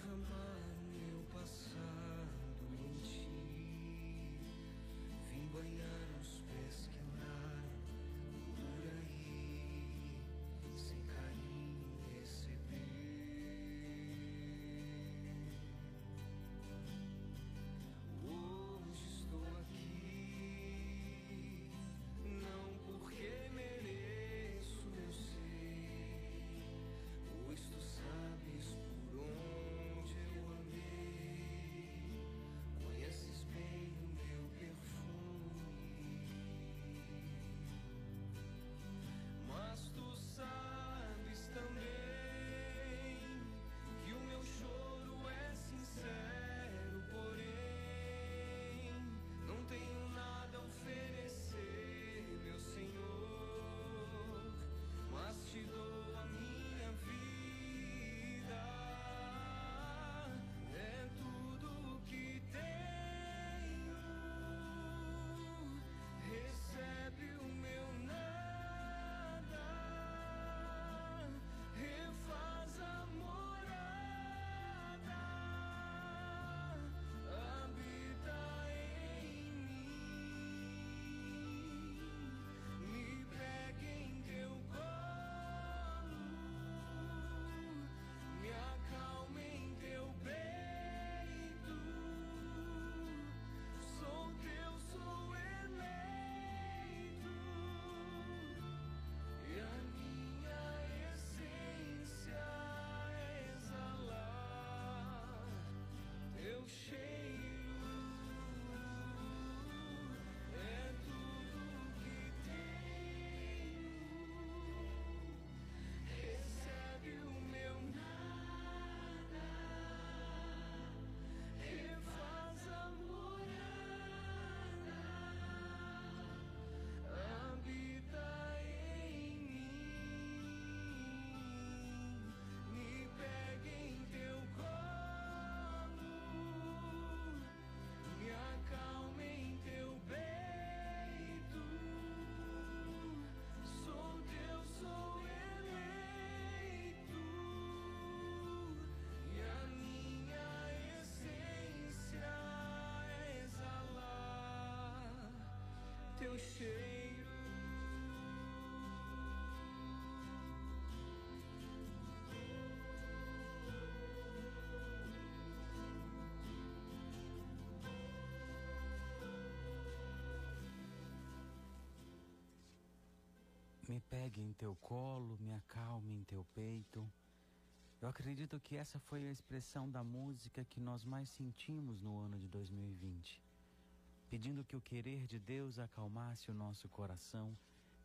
from home. copo. Me pegue em teu colo, me acalme em teu peito. Eu acredito que essa foi a expressão da música que nós mais sentimos no ano de 2020 Pedindo que o querer de Deus acalmasse o nosso coração,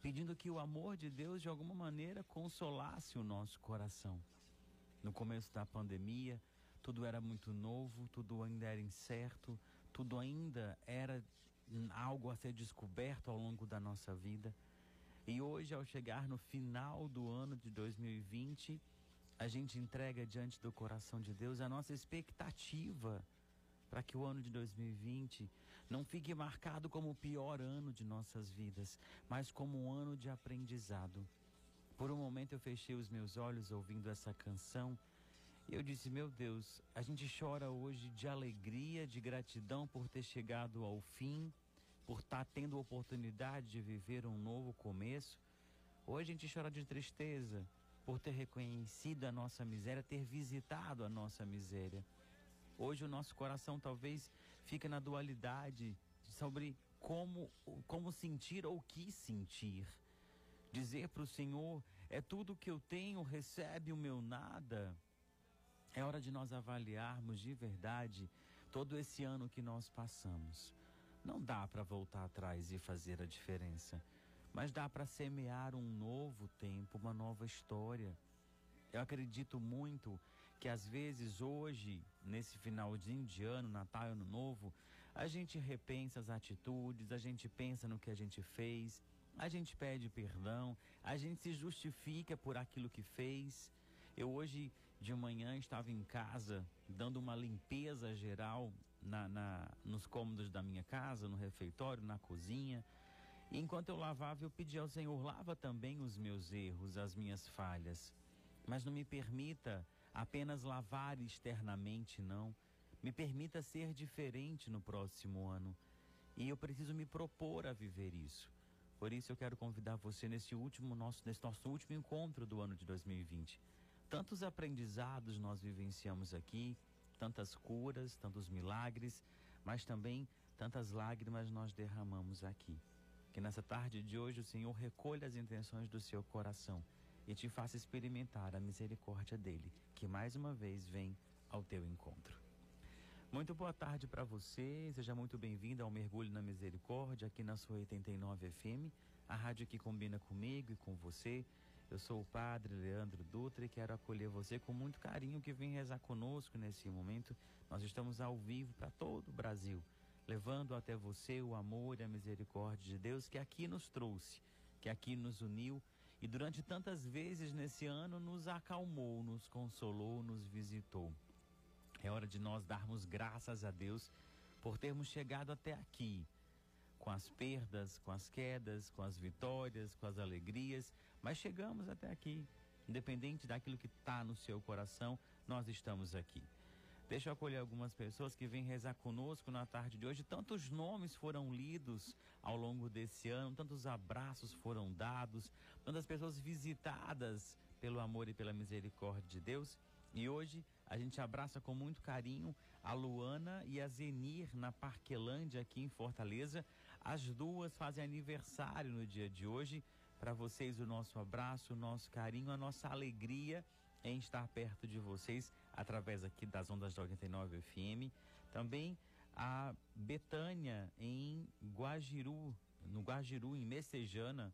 pedindo que o amor de Deus de alguma maneira consolasse o nosso coração. No começo da pandemia, tudo era muito novo, tudo ainda era incerto, tudo ainda era algo a ser descoberto ao longo da nossa vida. E hoje, ao chegar no final do ano de 2020, a gente entrega diante do coração de Deus a nossa expectativa para que o ano de 2020 não fique marcado como o pior ano de nossas vidas, mas como um ano de aprendizado. Por um momento eu fechei os meus olhos ouvindo essa canção e eu disse: Meu Deus, a gente chora hoje de alegria, de gratidão por ter chegado ao fim por estar tá tendo a oportunidade de viver um novo começo. Hoje a gente chora de tristeza por ter reconhecido a nossa miséria, ter visitado a nossa miséria. Hoje o nosso coração talvez fica na dualidade sobre como, como sentir ou que sentir. Dizer para o Senhor, é tudo que eu tenho, recebe o meu nada. É hora de nós avaliarmos de verdade todo esse ano que nós passamos. Não dá para voltar atrás e fazer a diferença, mas dá para semear um novo tempo, uma nova história. Eu acredito muito que às vezes hoje, nesse finalzinho de ano, Natal Ano Novo, a gente repensa as atitudes, a gente pensa no que a gente fez, a gente pede perdão, a gente se justifica por aquilo que fez. Eu hoje de manhã estava em casa dando uma limpeza geral na, na, nos cômodos da minha casa, no refeitório, na cozinha. E enquanto eu lavava, eu pedi ao Senhor: lava também os meus erros, as minhas falhas. Mas não me permita apenas lavar externamente, não. Me permita ser diferente no próximo ano. E eu preciso me propor a viver isso. Por isso eu quero convidar você nesse último nosso, nesse nosso último encontro do ano de 2020. Tantos aprendizados nós vivenciamos aqui, tantas curas, tantos milagres, mas também tantas lágrimas nós derramamos aqui. Que nessa tarde de hoje o Senhor recolha as intenções do seu coração e te faça experimentar a misericórdia dele, que mais uma vez vem ao teu encontro. Muito boa tarde para você, seja muito bem-vindo ao Mergulho na Misericórdia aqui na sua 89 FM, a rádio que combina comigo e com você. Eu sou o padre Leandro Dutra e quero acolher você com muito carinho que vem rezar conosco nesse momento. Nós estamos ao vivo para todo o Brasil, levando até você o amor e a misericórdia de Deus que aqui nos trouxe, que aqui nos uniu e durante tantas vezes nesse ano nos acalmou, nos consolou, nos visitou. É hora de nós darmos graças a Deus por termos chegado até aqui com as perdas, com as quedas, com as vitórias, com as alegrias, mas chegamos até aqui. Independente daquilo que está no seu coração, nós estamos aqui. Deixa eu acolher algumas pessoas que vêm rezar conosco na tarde de hoje. Tantos nomes foram lidos ao longo desse ano, tantos abraços foram dados, tantas pessoas visitadas pelo amor e pela misericórdia de Deus. E hoje a gente abraça com muito carinho a Luana e a Zenir na Parquelândia aqui em Fortaleza. As duas fazem aniversário no dia de hoje. Para vocês, o nosso abraço, o nosso carinho, a nossa alegria em estar perto de vocês através aqui das ondas da 89 FM. Também a Betânia em Guajiru, no Guajiru, em Messejana.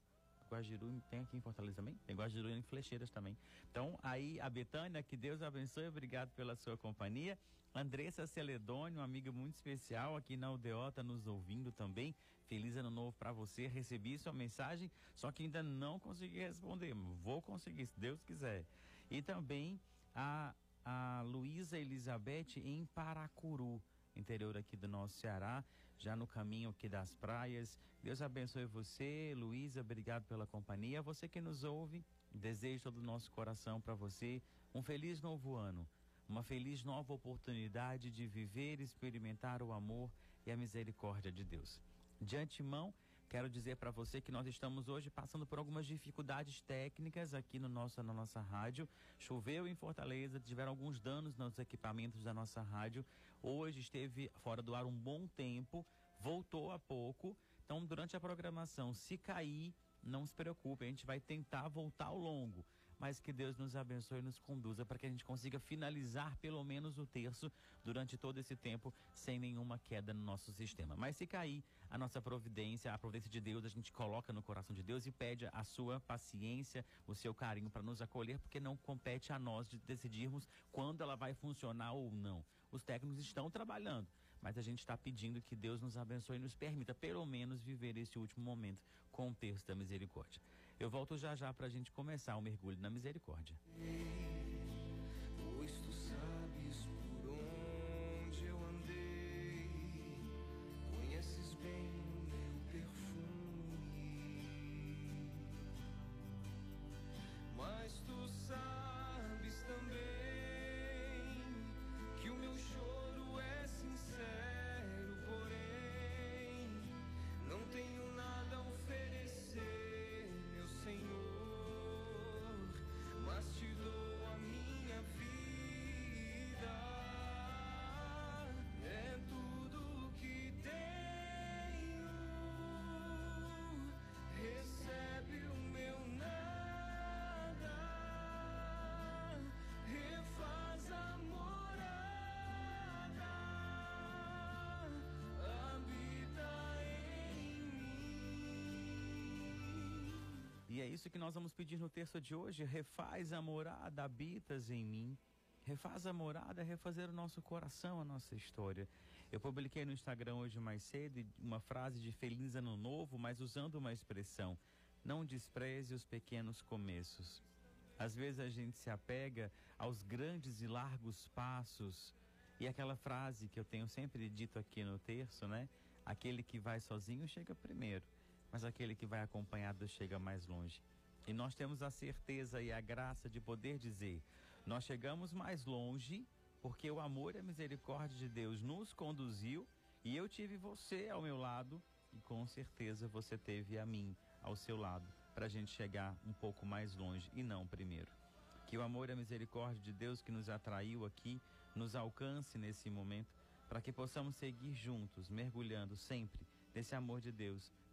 Guajiru tem aqui em Fortaleza também? Tem Guajiru em Flecheiras também. Então, aí a Betânia, que Deus abençoe, obrigado pela sua companhia. Andressa Celedônio, uma amiga muito especial aqui na UDO, nos ouvindo também. Feliz ano novo para você. Recebi sua mensagem, só que ainda não consegui responder. Vou conseguir, se Deus quiser. E também a, a Luísa Elizabeth em Paracuru, interior aqui do nosso Ceará, já no caminho aqui das praias. Deus abençoe você, Luísa, obrigado pela companhia. Você que nos ouve, desejo todo o nosso coração para você um feliz novo ano uma feliz nova oportunidade de viver e experimentar o amor e a misericórdia de Deus. De antemão, quero dizer para você que nós estamos hoje passando por algumas dificuldades técnicas aqui no nosso, na nossa rádio. Choveu em Fortaleza, tiveram alguns danos nos equipamentos da nossa rádio. Hoje esteve fora do ar um bom tempo, voltou há pouco. Então, durante a programação, se cair não se preocupe, a gente vai tentar voltar ao longo mas que Deus nos abençoe e nos conduza para que a gente consiga finalizar pelo menos o terço durante todo esse tempo sem nenhuma queda no nosso sistema. Mas se cair, a nossa providência, a providência de Deus, a gente coloca no coração de Deus e pede a sua paciência, o seu carinho para nos acolher, porque não compete a nós de decidirmos quando ela vai funcionar ou não. Os técnicos estão trabalhando mas a gente está pedindo que Deus nos abençoe e nos permita, pelo menos, viver esse último momento com o terço da misericórdia. Eu volto já já para a gente começar o mergulho na misericórdia. Pois E é isso que nós vamos pedir no terço de hoje. Refaz a morada, habitas em mim. Refaz a morada, refazer o nosso coração, a nossa história. Eu publiquei no Instagram hoje mais cedo uma frase de Feliz Ano Novo, mas usando uma expressão: Não despreze os pequenos começos. Às vezes a gente se apega aos grandes e largos passos. E aquela frase que eu tenho sempre dito aqui no terço, né? Aquele que vai sozinho chega primeiro, mas aquele que vai acompanhado chega mais longe. E nós temos a certeza e a graça de poder dizer: nós chegamos mais longe porque o amor e a misericórdia de Deus nos conduziu e eu tive você ao meu lado e com certeza você teve a mim ao seu lado para a gente chegar um pouco mais longe e não primeiro. Que o amor e a misericórdia de Deus que nos atraiu aqui nos alcance nesse momento para que possamos seguir juntos, mergulhando sempre nesse amor de Deus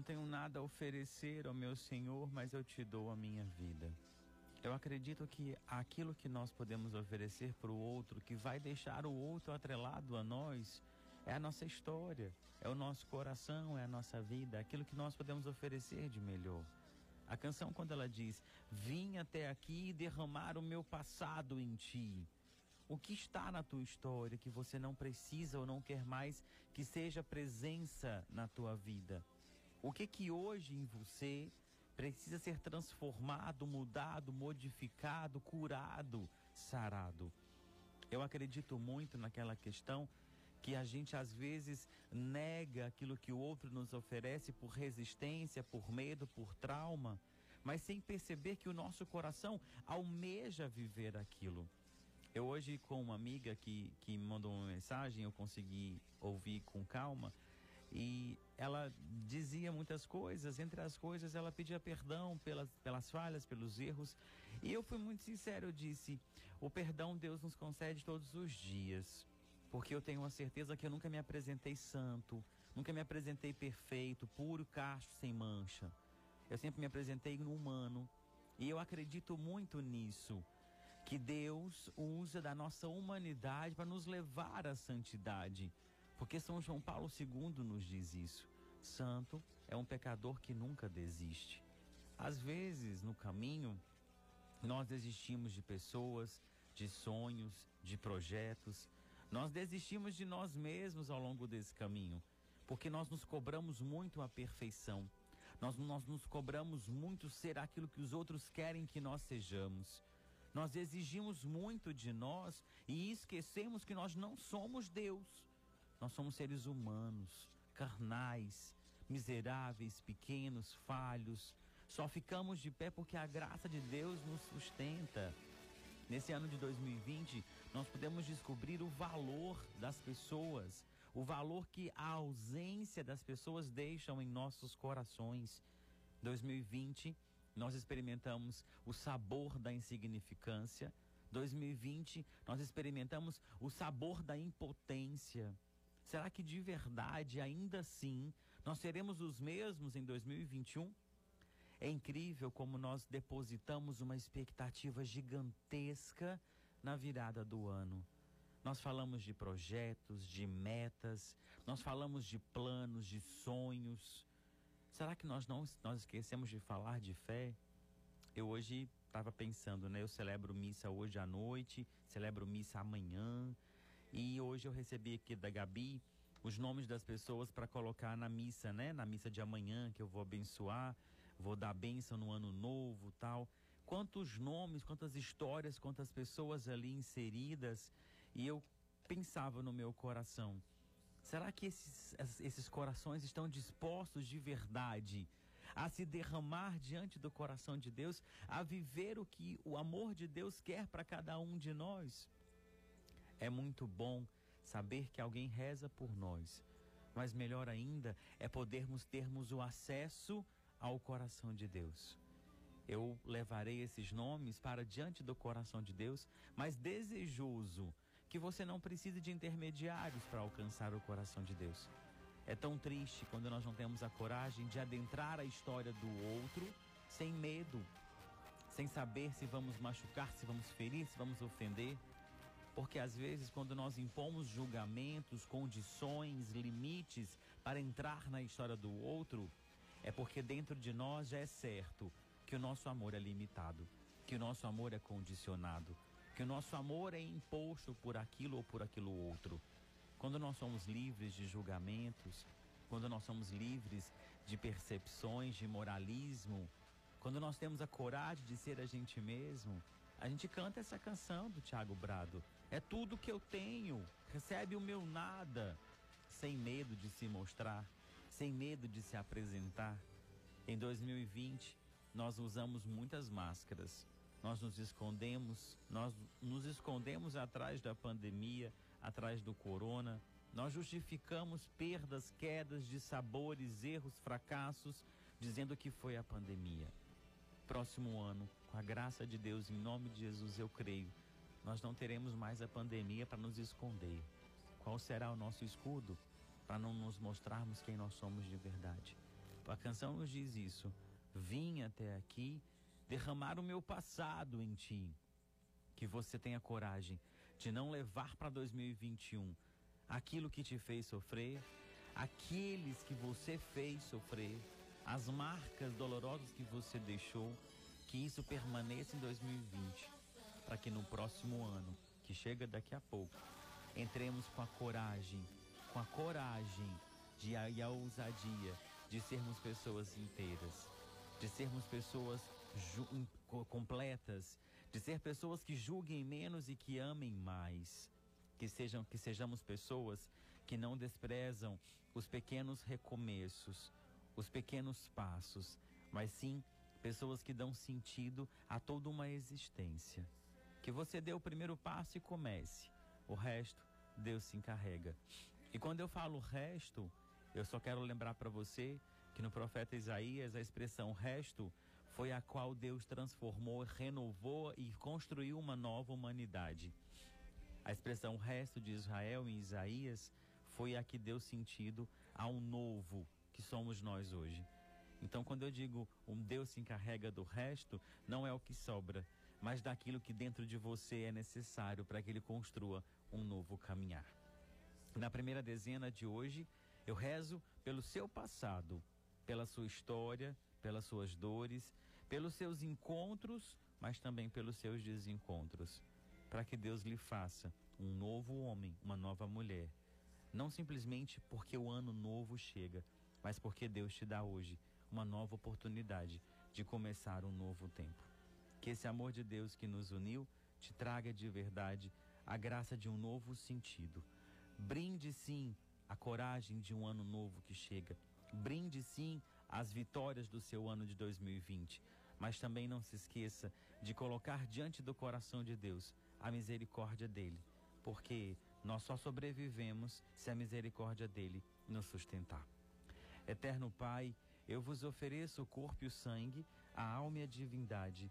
Não tenho nada a oferecer ao meu Senhor, mas eu te dou a minha vida. Eu acredito que aquilo que nós podemos oferecer para o outro, que vai deixar o outro atrelado a nós, é a nossa história, é o nosso coração, é a nossa vida, é aquilo que nós podemos oferecer de melhor. A canção, quando ela diz: Vim até aqui derramar o meu passado em ti. O que está na tua história que você não precisa ou não quer mais que seja presença na tua vida? O que que hoje em você precisa ser transformado, mudado, modificado, curado, sarado? Eu acredito muito naquela questão que a gente às vezes nega aquilo que o outro nos oferece por resistência, por medo, por trauma, mas sem perceber que o nosso coração almeja viver aquilo. Eu hoje com uma amiga que, que me mandou uma mensagem, eu consegui ouvir com calma, e ela dizia muitas coisas, entre as coisas ela pedia perdão pelas, pelas falhas, pelos erros. E eu fui muito sincero, eu disse: o perdão Deus nos concede todos os dias. Porque eu tenho a certeza que eu nunca me apresentei santo, nunca me apresentei perfeito, puro, casto, sem mancha. Eu sempre me apresentei no humano. E eu acredito muito nisso. Que Deus usa da nossa humanidade para nos levar à santidade. Porque São João Paulo II nos diz isso. Santo é um pecador que nunca desiste. Às vezes, no caminho, nós desistimos de pessoas, de sonhos, de projetos. Nós desistimos de nós mesmos ao longo desse caminho, porque nós nos cobramos muito a perfeição. Nós, nós nos cobramos muito ser aquilo que os outros querem que nós sejamos. Nós exigimos muito de nós e esquecemos que nós não somos Deus. Nós somos seres humanos, carnais, miseráveis, pequenos, falhos. Só ficamos de pé porque a graça de Deus nos sustenta. Nesse ano de 2020, nós podemos descobrir o valor das pessoas, o valor que a ausência das pessoas deixam em nossos corações. 2020, nós experimentamos o sabor da insignificância. 2020, nós experimentamos o sabor da impotência. Será que de verdade, ainda assim, nós seremos os mesmos em 2021? É incrível como nós depositamos uma expectativa gigantesca na virada do ano. Nós falamos de projetos, de metas, nós falamos de planos, de sonhos. Será que nós não nós esquecemos de falar de fé? Eu hoje estava pensando, né? Eu celebro missa hoje à noite, celebro missa amanhã. E hoje eu recebi aqui da Gabi os nomes das pessoas para colocar na missa, né? Na missa de amanhã que eu vou abençoar vou dar bênção no ano novo, tal. Quantos nomes, quantas histórias, quantas pessoas ali inseridas. E eu pensava no meu coração, será que esses, esses corações estão dispostos de verdade a se derramar diante do coração de Deus, a viver o que o amor de Deus quer para cada um de nós? É muito bom saber que alguém reza por nós, mas melhor ainda é podermos termos o acesso ao coração de Deus. Eu levarei esses nomes para diante do coração de Deus, mas desejoso que você não precise de intermediários para alcançar o coração de Deus. É tão triste quando nós não temos a coragem de adentrar a história do outro sem medo, sem saber se vamos machucar, se vamos ferir, se vamos ofender. Porque às vezes, quando nós impomos julgamentos, condições, limites para entrar na história do outro, é porque dentro de nós já é certo que o nosso amor é limitado, que o nosso amor é condicionado, que o nosso amor é imposto por aquilo ou por aquilo outro. Quando nós somos livres de julgamentos, quando nós somos livres de percepções, de moralismo, quando nós temos a coragem de ser a gente mesmo, a gente canta essa canção do Tiago Brado. É tudo que eu tenho, recebe o meu nada, sem medo de se mostrar sem medo de se apresentar. Em 2020, nós usamos muitas máscaras. Nós nos escondemos, nós nos escondemos atrás da pandemia, atrás do corona. Nós justificamos perdas, quedas de sabores, erros, fracassos, dizendo que foi a pandemia. Próximo ano, com a graça de Deus, em nome de Jesus, eu creio, nós não teremos mais a pandemia para nos esconder. Qual será o nosso escudo? para não nos mostrarmos quem nós somos de verdade. A canção nos diz isso. Vim até aqui derramar o meu passado em ti. Que você tenha coragem de não levar para 2021 aquilo que te fez sofrer, aqueles que você fez sofrer, as marcas dolorosas que você deixou, que isso permaneça em 2020, para que no próximo ano, que chega daqui a pouco, entremos com a coragem com a coragem de, e a ousadia de sermos pessoas inteiras, de sermos pessoas completas, de ser pessoas que julguem menos e que amem mais, que sejam que sejamos pessoas que não desprezam os pequenos recomeços, os pequenos passos, mas sim pessoas que dão sentido a toda uma existência. Que você dê o primeiro passo e comece. O resto, Deus se encarrega. E quando eu falo resto, eu só quero lembrar para você que no profeta Isaías a expressão resto foi a qual Deus transformou, renovou e construiu uma nova humanidade. A expressão resto de Israel em Isaías foi a que deu sentido ao novo que somos nós hoje. Então, quando eu digo um Deus se encarrega do resto, não é o que sobra, mas daquilo que dentro de você é necessário para que ele construa um novo caminhar. Na primeira dezena de hoje, eu rezo pelo seu passado, pela sua história, pelas suas dores, pelos seus encontros, mas também pelos seus desencontros, para que Deus lhe faça um novo homem, uma nova mulher. Não simplesmente porque o ano novo chega, mas porque Deus te dá hoje uma nova oportunidade de começar um novo tempo. Que esse amor de Deus que nos uniu te traga de verdade a graça de um novo sentido. Brinde sim a coragem de um ano novo que chega. Brinde sim as vitórias do seu ano de 2020. Mas também não se esqueça de colocar diante do coração de Deus a misericórdia dele, porque nós só sobrevivemos se a misericórdia dele nos sustentar. Eterno Pai, eu vos ofereço o corpo e o sangue, a alma e a divindade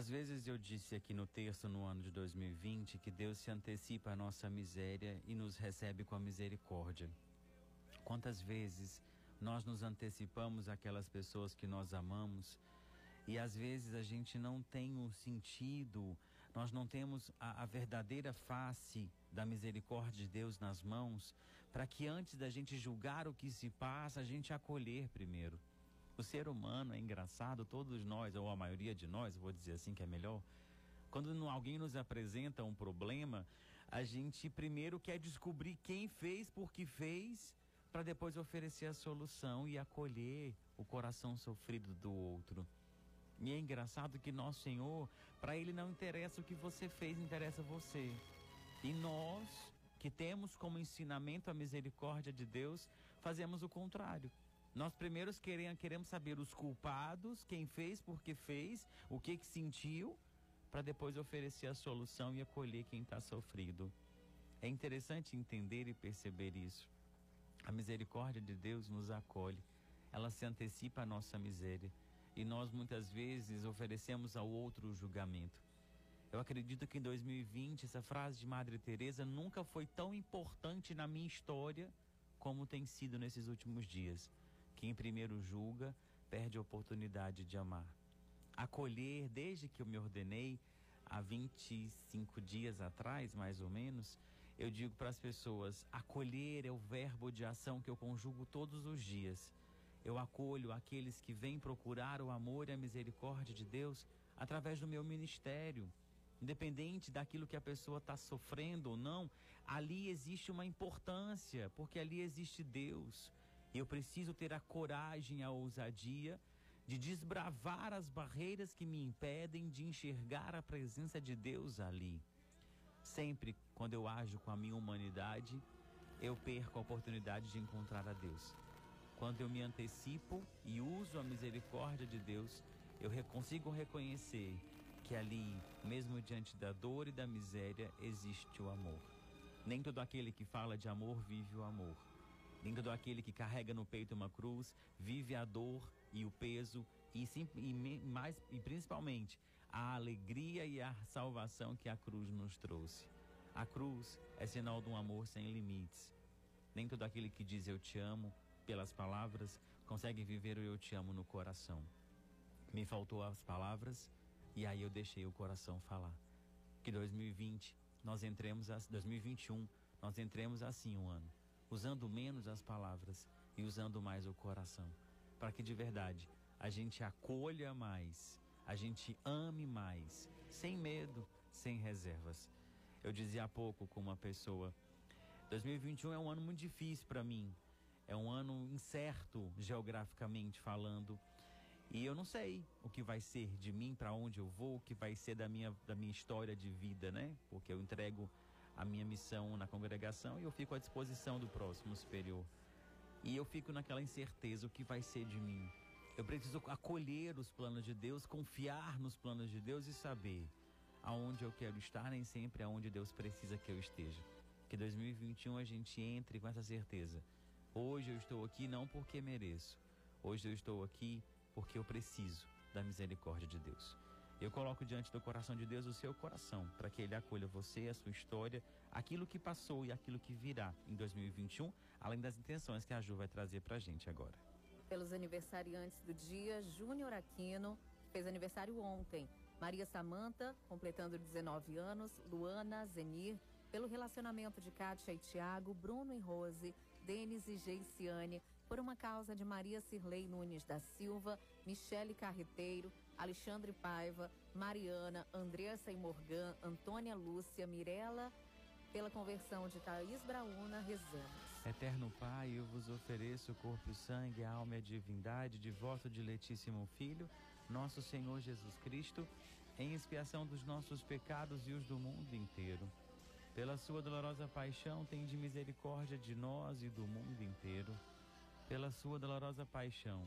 Às vezes eu disse aqui no texto no ano de 2020 que Deus se antecipa à nossa miséria e nos recebe com a misericórdia. Quantas vezes nós nos antecipamos àquelas pessoas que nós amamos e às vezes a gente não tem o um sentido, nós não temos a, a verdadeira face da misericórdia de Deus nas mãos, para que antes da gente julgar o que se passa, a gente acolher primeiro. O ser humano é engraçado, todos nós, ou a maioria de nós, vou dizer assim que é melhor, quando alguém nos apresenta um problema, a gente primeiro quer descobrir quem fez, por que fez, para depois oferecer a solução e acolher o coração sofrido do outro. E é engraçado que nosso Senhor, para Ele não interessa o que você fez, interessa você. E nós, que temos como ensinamento a misericórdia de Deus, fazemos o contrário. Nós primeiros queremos, queremos saber os culpados, quem fez, por que fez, o que que sentiu, para depois oferecer a solução e acolher quem está sofrido. É interessante entender e perceber isso. A misericórdia de Deus nos acolhe, ela se antecipa à nossa miséria e nós muitas vezes oferecemos ao outro o julgamento. Eu acredito que em 2020 essa frase de Madre Teresa nunca foi tão importante na minha história como tem sido nesses últimos dias. Quem primeiro julga perde a oportunidade de amar. Acolher, desde que eu me ordenei, há 25 dias atrás, mais ou menos, eu digo para as pessoas: acolher é o verbo de ação que eu conjugo todos os dias. Eu acolho aqueles que vêm procurar o amor e a misericórdia de Deus através do meu ministério. Independente daquilo que a pessoa está sofrendo ou não, ali existe uma importância, porque ali existe Deus. Eu preciso ter a coragem, a ousadia de desbravar as barreiras que me impedem de enxergar a presença de Deus ali. Sempre quando eu ajo com a minha humanidade, eu perco a oportunidade de encontrar a Deus. Quando eu me antecipo e uso a misericórdia de Deus, eu consigo reconhecer que ali, mesmo diante da dor e da miséria, existe o amor. Nem todo aquele que fala de amor vive o amor. Nem todo aquele que carrega no peito uma cruz vive a dor e o peso e, sim, e, mais, e principalmente a alegria e a salvação que a cruz nos trouxe. A cruz é sinal de um amor sem limites. Nem todo aquele que diz eu te amo pelas palavras consegue viver o eu te amo no coração. Me faltou as palavras e aí eu deixei o coração falar. Que 2020 nós entremos, a, 2021 nós entremos assim um ano, usando menos as palavras e usando mais o coração, para que de verdade a gente acolha mais, a gente ame mais, sem medo, sem reservas. Eu dizia há pouco com uma pessoa, 2021 é um ano muito difícil para mim, é um ano incerto geograficamente falando. E eu não sei o que vai ser de mim, para onde eu vou, o que vai ser da minha, da minha história de vida, né? Porque eu entrego a minha missão na congregação e eu fico à disposição do próximo superior. E eu fico naquela incerteza, o que vai ser de mim. Eu preciso acolher os planos de Deus, confiar nos planos de Deus e saber aonde eu quero estar, nem sempre aonde Deus precisa que eu esteja. Que 2021 a gente entre com essa certeza Hoje eu estou aqui não porque mereço. Hoje eu estou aqui porque eu preciso da misericórdia de Deus. Eu coloco diante do coração de Deus o seu coração, para que ele acolha você, a sua história, aquilo que passou e aquilo que virá em 2021, além das intenções que a Ju vai trazer para a gente agora. Pelos aniversariantes do dia, Júnior Aquino fez aniversário ontem. Maria Samanta, completando 19 anos, Luana, Zenir, pelo relacionamento de Kátia e Tiago, Bruno e Rose, Denis e Geiciane, por uma causa de Maria Cirlei Nunes da Silva, Michele Carreteiro, Alexandre Paiva, Mariana, Andressa e Morgan, Antônia Lúcia, Mirela, pela conversão de Thaís Brauna, rezamos. Eterno Pai, eu vos ofereço o corpo, o sangue, a alma e a divindade de vosso diletíssimo Filho, nosso Senhor Jesus Cristo, em expiação dos nossos pecados e os do mundo inteiro pela sua dolorosa paixão, tem de misericórdia de nós e do mundo inteiro. Pela sua dolorosa paixão,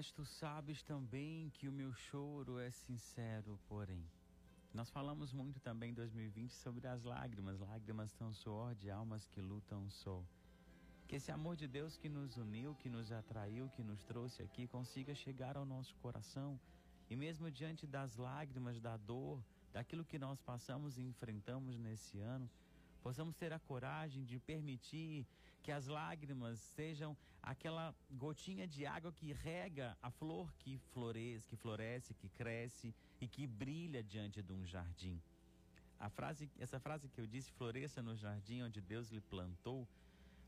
Mas tu sabes também que o meu choro é sincero, porém. Nós falamos muito também em 2020 sobre as lágrimas, lágrimas tão suor de almas que lutam só. Que esse amor de Deus que nos uniu, que nos atraiu, que nos trouxe aqui, consiga chegar ao nosso coração e mesmo diante das lágrimas, da dor, daquilo que nós passamos e enfrentamos nesse ano, possamos ter a coragem de permitir que as lágrimas sejam aquela gotinha de água que rega a flor que floresce, que floresce, que cresce e que brilha diante de um jardim. A frase, essa frase que eu disse, floresça no jardim onde Deus lhe plantou,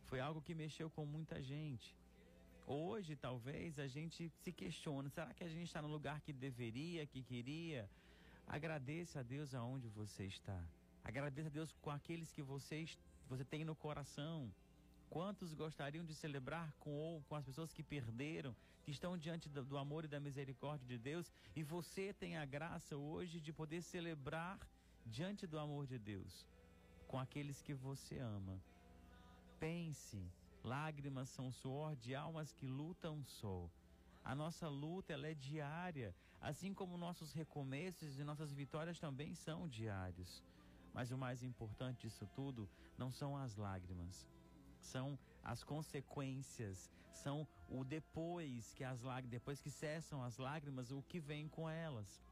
foi algo que mexeu com muita gente. Hoje, talvez, a gente se questiona: será que a gente está no lugar que deveria, que queria? Agradeça a Deus aonde você está. Agradeça a Deus com aqueles que você, você tem no coração. Quantos gostariam de celebrar com, ou com as pessoas que perderam, que estão diante do, do amor e da misericórdia de Deus, e você tem a graça hoje de poder celebrar diante do amor de Deus com aqueles que você ama. Pense Lágrimas são suor de almas que lutam só. A nossa luta ela é diária, assim como nossos recomeços e nossas vitórias também são diários. Mas o mais importante disso tudo não são as lágrimas, são as consequências, são o depois que as lágrimas, depois que cessam as lágrimas, o que vem com elas.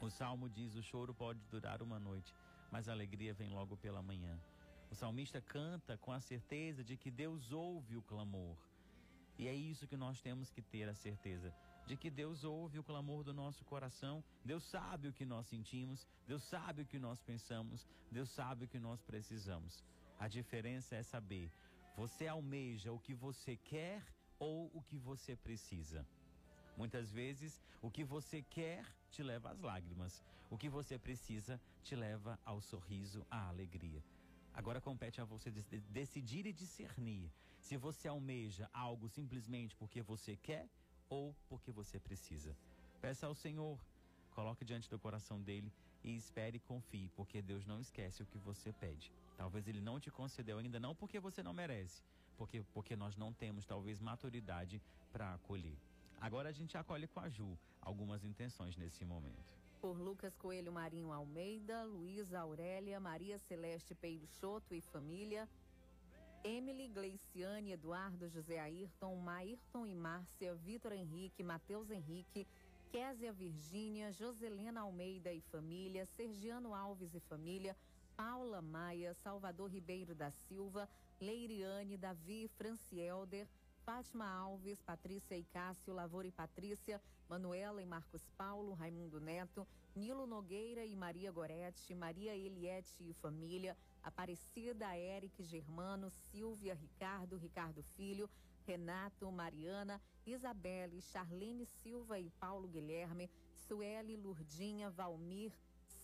O salmo diz: o choro pode durar uma noite, mas a alegria vem logo pela manhã. O salmista canta com a certeza de que Deus ouve o clamor. E é isso que nós temos que ter a certeza de que Deus ouve o clamor do nosso coração, Deus sabe o que nós sentimos, Deus sabe o que nós pensamos, Deus sabe o que nós precisamos. A diferença é saber, você almeja o que você quer ou o que você precisa. Muitas vezes, o que você quer te leva às lágrimas, o que você precisa te leva ao sorriso, à alegria. Agora compete a você decidir e discernir se você almeja algo simplesmente porque você quer ou porque você precisa. Peça ao Senhor, coloque diante do coração dele e espere e confie, porque Deus não esquece o que você pede. Talvez ele não te concedeu ainda, não porque você não merece, porque, porque nós não temos talvez maturidade para acolher. Agora a gente acolhe com a Ju algumas intenções nesse momento por Lucas Coelho Marinho Almeida, Luísa Aurélia, Maria Celeste Peixoto e família, Emily Gleiciane, Eduardo José Ayrton, Maírton e Márcia, Vitor Henrique, Matheus Henrique, Késia Virgínia, Joselena Almeida e família, Sergiano Alves e família, Paula Maia, Salvador Ribeiro da Silva, Leiriane, Davi, Francielder, Fátima Alves, Patrícia e Cássio, Lavor e Patrícia, Manuela e Marcos Paulo, Raimundo Neto, Nilo Nogueira e Maria Gorete, Maria Eliette e família, Aparecida, Eric Germano, Silvia, Ricardo, Ricardo Filho, Renato, Mariana, Isabelle, Charlene Silva e Paulo Guilherme, Sueli, Lurdinha, Valmir,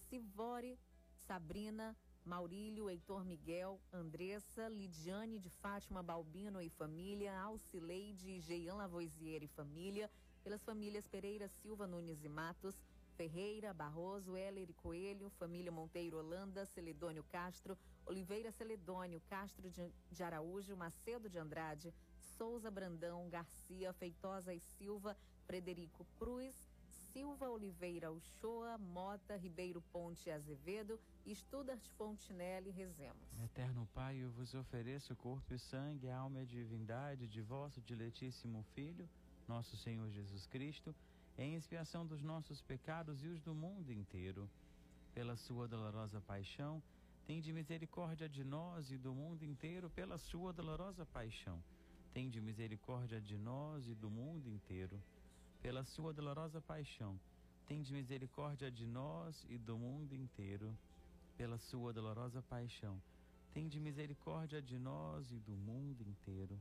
Sivore, Sabrina, Maurílio, Heitor Miguel, Andressa, Lidiane de Fátima Balbino e família, Alcileide, Geian Lavoisier e família, pelas famílias Pereira, Silva, Nunes e Matos, Ferreira, Barroso, Heller e Coelho, família Monteiro Holanda, Celedônio Castro, Oliveira Celedônio, Castro de, Araújo, Macedo de Andrade, Souza Brandão, Garcia, Feitosa e Silva, Frederico Cruz, Silva Oliveira Uchoa, Mota Ribeiro Ponte Azevedo e Studart Fontinelli rezemos. Eterno Pai, eu vos ofereço o corpo e sangue, a alma e a divindade de vosso diletíssimo Filho, nosso Senhor Jesus Cristo, em expiação dos nossos pecados e os do mundo inteiro. Pela sua dolorosa paixão, tende misericórdia de nós e do mundo inteiro pela sua dolorosa paixão. Tende misericórdia de nós e do mundo inteiro pela sua dolorosa paixão, tende misericórdia de nós e do mundo inteiro. Pela sua dolorosa paixão, tende misericórdia de nós e do mundo inteiro.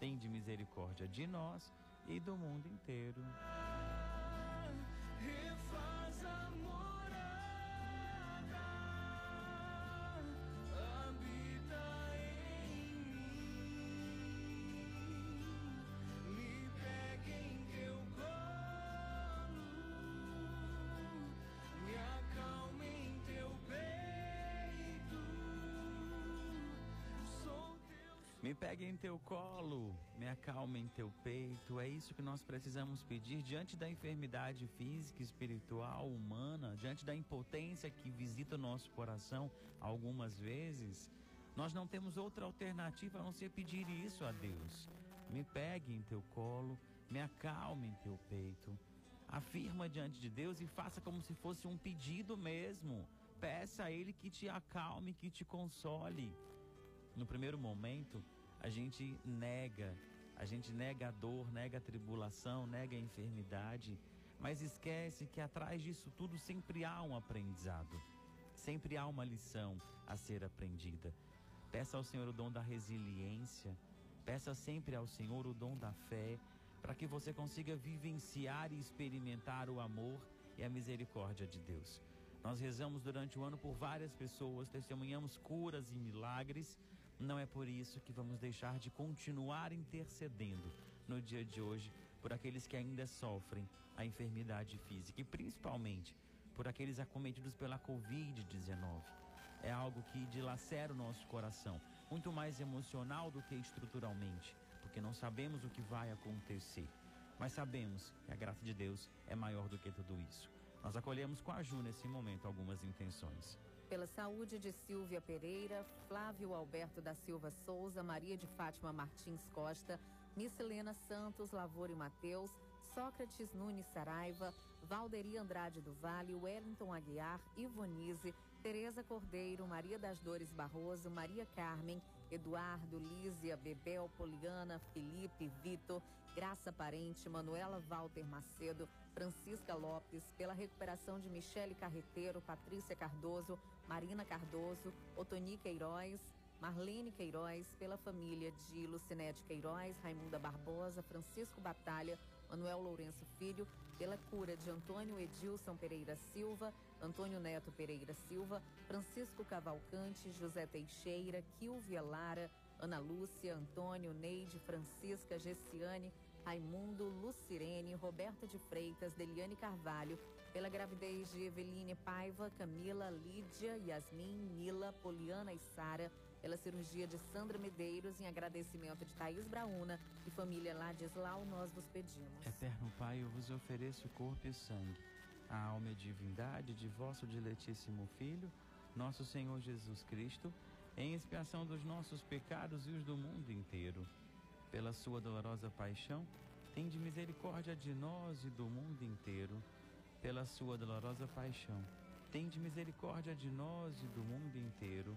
Tende misericórdia de nós e do mundo inteiro. Me pegue em teu colo, me acalme em teu peito. É isso que nós precisamos pedir diante da enfermidade física, espiritual, humana, diante da impotência que visita o nosso coração algumas vezes. Nós não temos outra alternativa a não ser pedir isso a Deus. Me pegue em teu colo, me acalme em teu peito. Afirma diante de Deus e faça como se fosse um pedido mesmo. Peça a Ele que te acalme, que te console. No primeiro momento, a gente nega, a gente nega a dor, nega a tribulação, nega a enfermidade, mas esquece que atrás disso tudo sempre há um aprendizado, sempre há uma lição a ser aprendida. Peça ao Senhor o dom da resiliência, peça sempre ao Senhor o dom da fé, para que você consiga vivenciar e experimentar o amor e a misericórdia de Deus. Nós rezamos durante o ano por várias pessoas, testemunhamos curas e milagres. Não é por isso que vamos deixar de continuar intercedendo no dia de hoje por aqueles que ainda sofrem a enfermidade física e principalmente por aqueles acometidos pela Covid-19. É algo que dilacera o nosso coração, muito mais emocional do que estruturalmente, porque não sabemos o que vai acontecer. Mas sabemos que a graça de Deus é maior do que tudo isso. Nós acolhemos com a Ju nesse momento algumas intenções. Pela saúde de Silvia Pereira, Flávio Alberto da Silva Souza, Maria de Fátima Martins Costa, Miscelena Santos, Lavore Mateus, Sócrates Nunes Saraiva, Valderi Andrade do Vale, Wellington Aguiar, Ivonise, Tereza Cordeiro, Maria das Dores Barroso, Maria Carmen, Eduardo, Lízia, Bebel, Poliana, Felipe, Vitor, Graça Parente, Manuela Walter Macedo, Francisca Lopes, pela recuperação de Michele Carreteiro, Patrícia Cardoso, Marina Cardoso, Otoni Queiroz, Marlene Queiroz, pela família de Lucinete Queiroz, Raimunda Barbosa, Francisco Batalha, Manuel Lourenço Filho, pela cura de Antônio Edilson Pereira Silva, Antônio Neto Pereira Silva, Francisco Cavalcante, José Teixeira, Kilvia Lara, Ana Lúcia, Antônio, Neide, Francisca, Gessiane, Raimundo, Lucirene, Roberta de Freitas, Deliane Carvalho, pela gravidez de Eveline Paiva, Camila, Lídia, Yasmin, Nila, Poliana e Sara, pela cirurgia de Sandra Medeiros, em agradecimento de Thaís Brauna e família Ladislau, nós vos pedimos. Eterno Pai, eu vos ofereço corpo e sangue, a alma e divindade de vosso diletíssimo Filho, nosso Senhor Jesus Cristo, em expiação dos nossos pecados e os do mundo inteiro. Pela sua dolorosa paixão, tende misericórdia de nós e do mundo inteiro. Pela sua dolorosa paixão, tende misericórdia de nós e do mundo inteiro.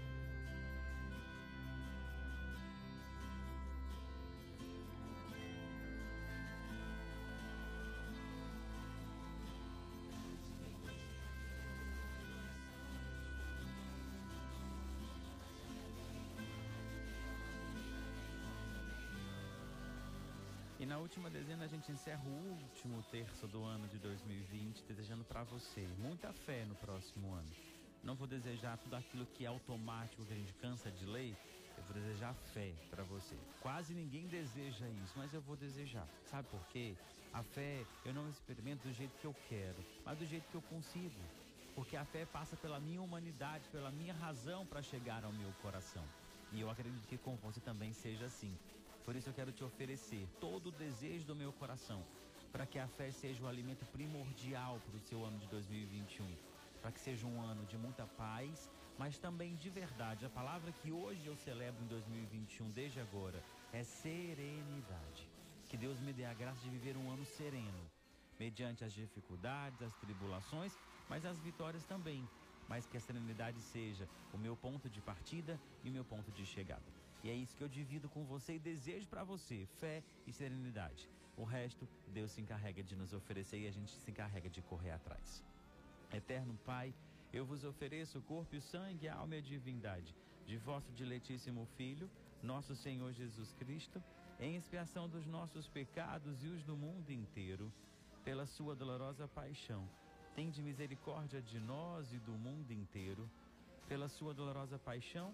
Na última dezena a gente encerra o último terço do ano de 2020, desejando para você muita fé no próximo ano. Não vou desejar tudo aquilo que é automático, que a gente cansa de ler. Eu vou desejar fé para você. Quase ninguém deseja isso, mas eu vou desejar. Sabe por quê? A fé eu não experimento do jeito que eu quero, mas do jeito que eu consigo. Porque a fé passa pela minha humanidade, pela minha razão para chegar ao meu coração. E eu acredito que com você também seja assim. Por isso eu quero te oferecer todo o desejo do meu coração, para que a fé seja o alimento primordial para o seu ano de 2021, para que seja um ano de muita paz, mas também de verdade. A palavra que hoje eu celebro em 2021, desde agora, é serenidade. Que Deus me dê a graça de viver um ano sereno, mediante as dificuldades, as tribulações, mas as vitórias também. Mas que a serenidade seja o meu ponto de partida e o meu ponto de chegada. E é isso que eu divido com você e desejo para você: fé e serenidade. O resto, Deus se encarrega de nos oferecer e a gente se encarrega de correr atrás. Eterno Pai, eu vos ofereço o corpo e o sangue, a alma e a divindade de vosso diletíssimo Filho, nosso Senhor Jesus Cristo, em expiação dos nossos pecados e os do mundo inteiro, pela sua dolorosa paixão. Tende misericórdia de nós e do mundo inteiro. Pela sua dolorosa paixão,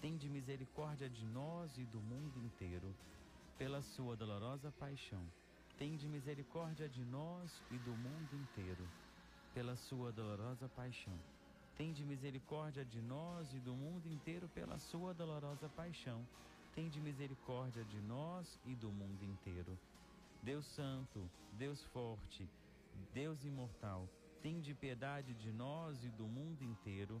tende misericórdia de nós e do mundo inteiro. Pela sua dolorosa paixão, tende misericórdia de nós e do mundo inteiro. Pela sua dolorosa paixão, tende misericórdia de nós e do mundo inteiro pela sua dolorosa paixão. Tende misericórdia de nós e do mundo inteiro. Deus Santo, Deus Forte, Deus Imortal, tende piedade de nós e do mundo inteiro.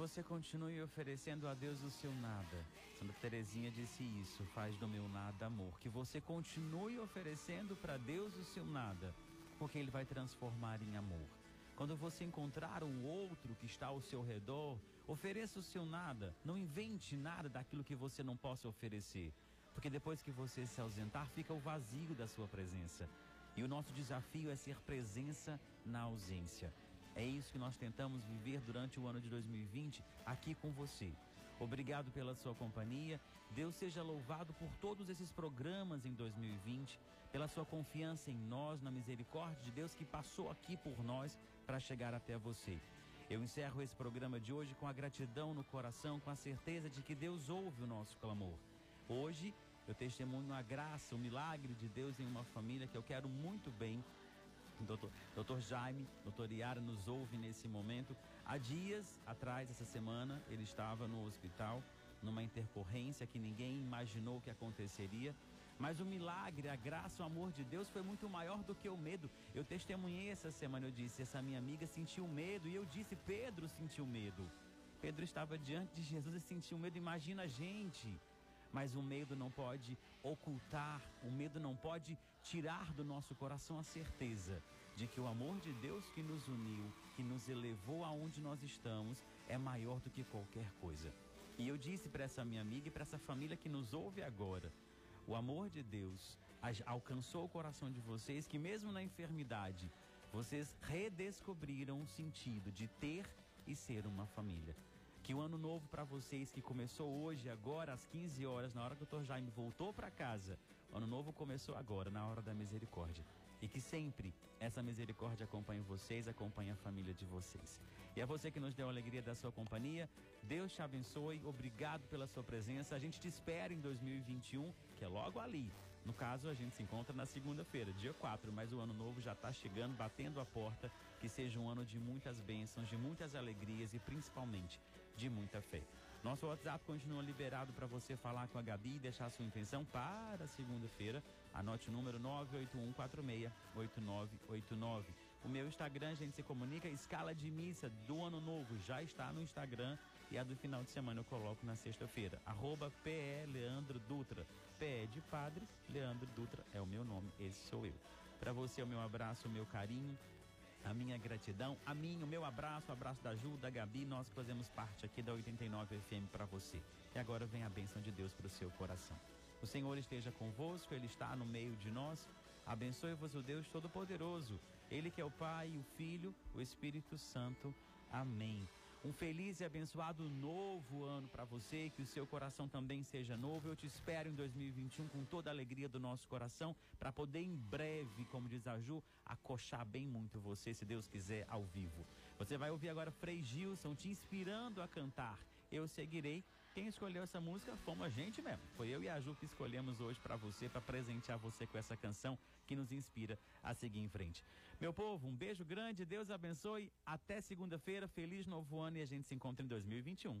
Você continue oferecendo a Deus o seu nada. Santa Teresinha disse isso, faz do meu nada amor. Que você continue oferecendo para Deus o seu nada, porque Ele vai transformar em amor. Quando você encontrar o outro que está ao seu redor, ofereça o seu nada. Não invente nada daquilo que você não possa oferecer. Porque depois que você se ausentar, fica o vazio da sua presença. E o nosso desafio é ser presença na ausência. É isso que nós tentamos viver durante o ano de 2020 aqui com você. Obrigado pela sua companhia. Deus seja louvado por todos esses programas em 2020, pela sua confiança em nós, na misericórdia de Deus que passou aqui por nós para chegar até você. Eu encerro esse programa de hoje com a gratidão no coração, com a certeza de que Deus ouve o nosso clamor. Hoje eu testemunho a graça, o milagre de Deus em uma família que eu quero muito bem. Doutor, doutor Jaime, doutor Iara nos ouve nesse momento. Há dias atrás, essa semana, ele estava no hospital, numa intercorrência que ninguém imaginou que aconteceria. Mas o milagre, a graça, o amor de Deus foi muito maior do que o medo. Eu testemunhei essa semana, eu disse, essa minha amiga sentiu medo. E eu disse, Pedro sentiu medo. Pedro estava diante de Jesus e sentiu medo. Imagina a gente. Mas o medo não pode ocultar, o medo não pode tirar do nosso coração a certeza de que o amor de Deus que nos uniu, que nos elevou aonde nós estamos, é maior do que qualquer coisa. E eu disse para essa minha amiga e para essa família que nos ouve agora, o amor de Deus alcançou o coração de vocês que mesmo na enfermidade, vocês redescobriram o sentido de ter e ser uma família. Que o ano novo para vocês que começou hoje, agora às 15 horas, na hora que o Dr. Jaime voltou para casa, o ano novo começou agora, na hora da misericórdia. E que sempre essa misericórdia acompanhe vocês, acompanhe a família de vocês. E a você que nos deu a alegria da sua companhia, Deus te abençoe, obrigado pela sua presença. A gente te espera em 2021, que é logo ali, No caso, a gente se encontra na segunda-feira, dia 4, mas o ano novo já está chegando, batendo a porta. Que seja um ano de muitas bênçãos, de muitas alegrias e principalmente de muita fé. Nosso WhatsApp continua liberado para você falar com a Gabi e deixar sua intenção para segunda-feira. Anote o número 981468989. O meu Instagram, a gente se comunica, escala de missa do ano novo já está no Instagram e a do final de semana eu coloco na sexta-feira. Arroba PE Leandro Dutra. PE de padre, Leandro Dutra é o meu nome, esse sou eu. Para você, o meu abraço, o meu carinho, a minha gratidão, a mim, o meu abraço, o abraço da Ju, da Gabi, nós fazemos parte aqui da 89 FM para você. E agora vem a bênção de Deus para o seu coração. O Senhor esteja convosco, Ele está no meio de nós. Abençoe-vos o Deus Todo-Poderoso, Ele que é o Pai, o Filho, o Espírito Santo. Amém. Um feliz e abençoado novo ano para você, que o seu coração também seja novo. Eu te espero em 2021 com toda a alegria do nosso coração, para poder em breve, como diz a Ju, acochar bem muito você, se Deus quiser, ao vivo. Você vai ouvir agora Frei Gilson te inspirando a cantar. Eu seguirei quem escolheu essa música fomos a gente mesmo. Foi eu e a Ju que escolhemos hoje para você, para presentear você com essa canção que nos inspira a seguir em frente. Meu povo, um beijo grande, Deus abençoe. Até segunda-feira, feliz novo ano e a gente se encontra em 2021.